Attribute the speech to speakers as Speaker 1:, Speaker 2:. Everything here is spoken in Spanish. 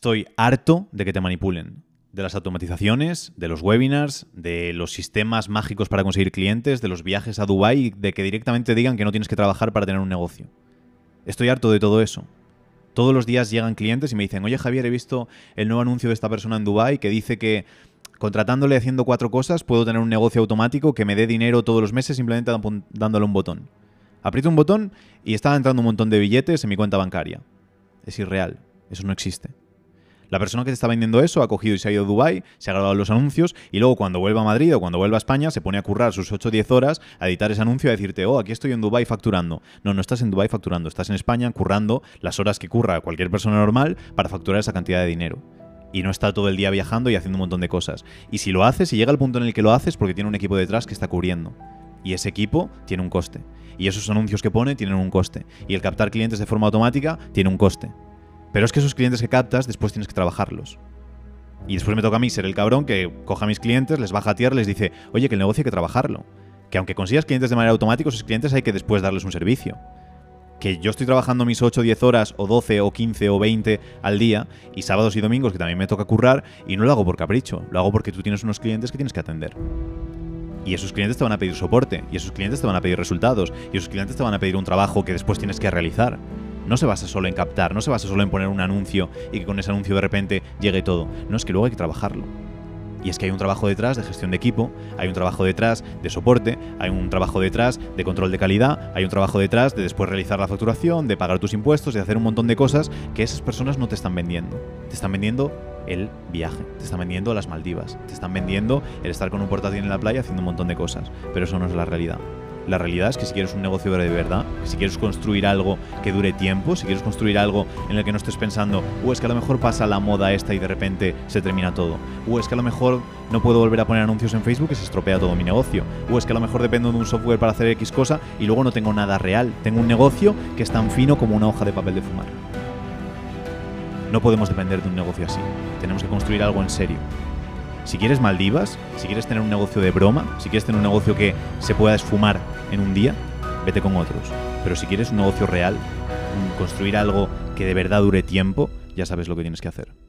Speaker 1: Estoy harto de que te manipulen. De las automatizaciones, de los webinars, de los sistemas mágicos para conseguir clientes, de los viajes a Dubái, de que directamente digan que no tienes que trabajar para tener un negocio. Estoy harto de todo eso. Todos los días llegan clientes y me dicen, oye Javier, he visto el nuevo anuncio de esta persona en Dubái que dice que contratándole haciendo cuatro cosas puedo tener un negocio automático que me dé dinero todos los meses simplemente dándole un botón. Aprieto un botón y está entrando un montón de billetes en mi cuenta bancaria. Es irreal, eso no existe. La persona que te está vendiendo eso ha cogido y se ha ido a Dubai, se ha grabado los anuncios y luego cuando vuelva a Madrid o cuando vuelva a España se pone a currar sus 8 o 10 horas a editar ese anuncio a decirte, oh, aquí estoy en Dubai facturando. No, no estás en Dubai facturando, estás en España currando las horas que curra cualquier persona normal para facturar esa cantidad de dinero y no está todo el día viajando y haciendo un montón de cosas. Y si lo haces, y llega el punto en el que lo haces, porque tiene un equipo detrás que está cubriendo. Y ese equipo tiene un coste. Y esos anuncios que pone tienen un coste. Y el captar clientes de forma automática tiene un coste. Pero es que esos clientes que captas después tienes que trabajarlos. Y después me toca a mí ser el cabrón que coja a mis clientes, les baja a tierra, les dice, oye, que el negocio hay que trabajarlo. Que aunque consigas clientes de manera automática, esos clientes hay que después darles un servicio. Que yo estoy trabajando mis 8 o 10 horas, o 12 o 15 o 20 al día, y sábados y domingos que también me toca currar, y no lo hago por capricho, lo hago porque tú tienes unos clientes que tienes que atender. Y esos clientes te van a pedir soporte, y esos clientes te van a pedir resultados, y esos clientes te van a pedir un trabajo que después tienes que realizar no se basa solo en captar, no se basa solo en poner un anuncio y que con ese anuncio de repente llegue todo. No, es que luego hay que trabajarlo. Y es que hay un trabajo detrás de gestión de equipo, hay un trabajo detrás de soporte, hay un trabajo detrás de control de calidad, hay un trabajo detrás de después realizar la facturación, de pagar tus impuestos, de hacer un montón de cosas que esas personas no te están vendiendo. Te están vendiendo el viaje, te están vendiendo las Maldivas, te están vendiendo el estar con un portátil en la playa haciendo un montón de cosas. Pero eso no es la realidad. La realidad es que si quieres un negocio de verdad, si quieres construir algo que dure tiempo, si quieres construir algo en el que no estés pensando, o es que a lo mejor pasa la moda esta y de repente se termina todo, o es que a lo mejor no puedo volver a poner anuncios en Facebook y se estropea todo mi negocio, o es que a lo mejor dependo de un software para hacer X cosa y luego no tengo nada real, tengo un negocio que es tan fino como una hoja de papel de fumar. No podemos depender de un negocio así, tenemos que construir algo en serio. Si quieres Maldivas, si quieres tener un negocio de broma, si quieres tener un negocio que se pueda esfumar en un día, vete con otros. Pero si quieres un negocio real, construir algo que de verdad dure tiempo, ya sabes lo que tienes que hacer.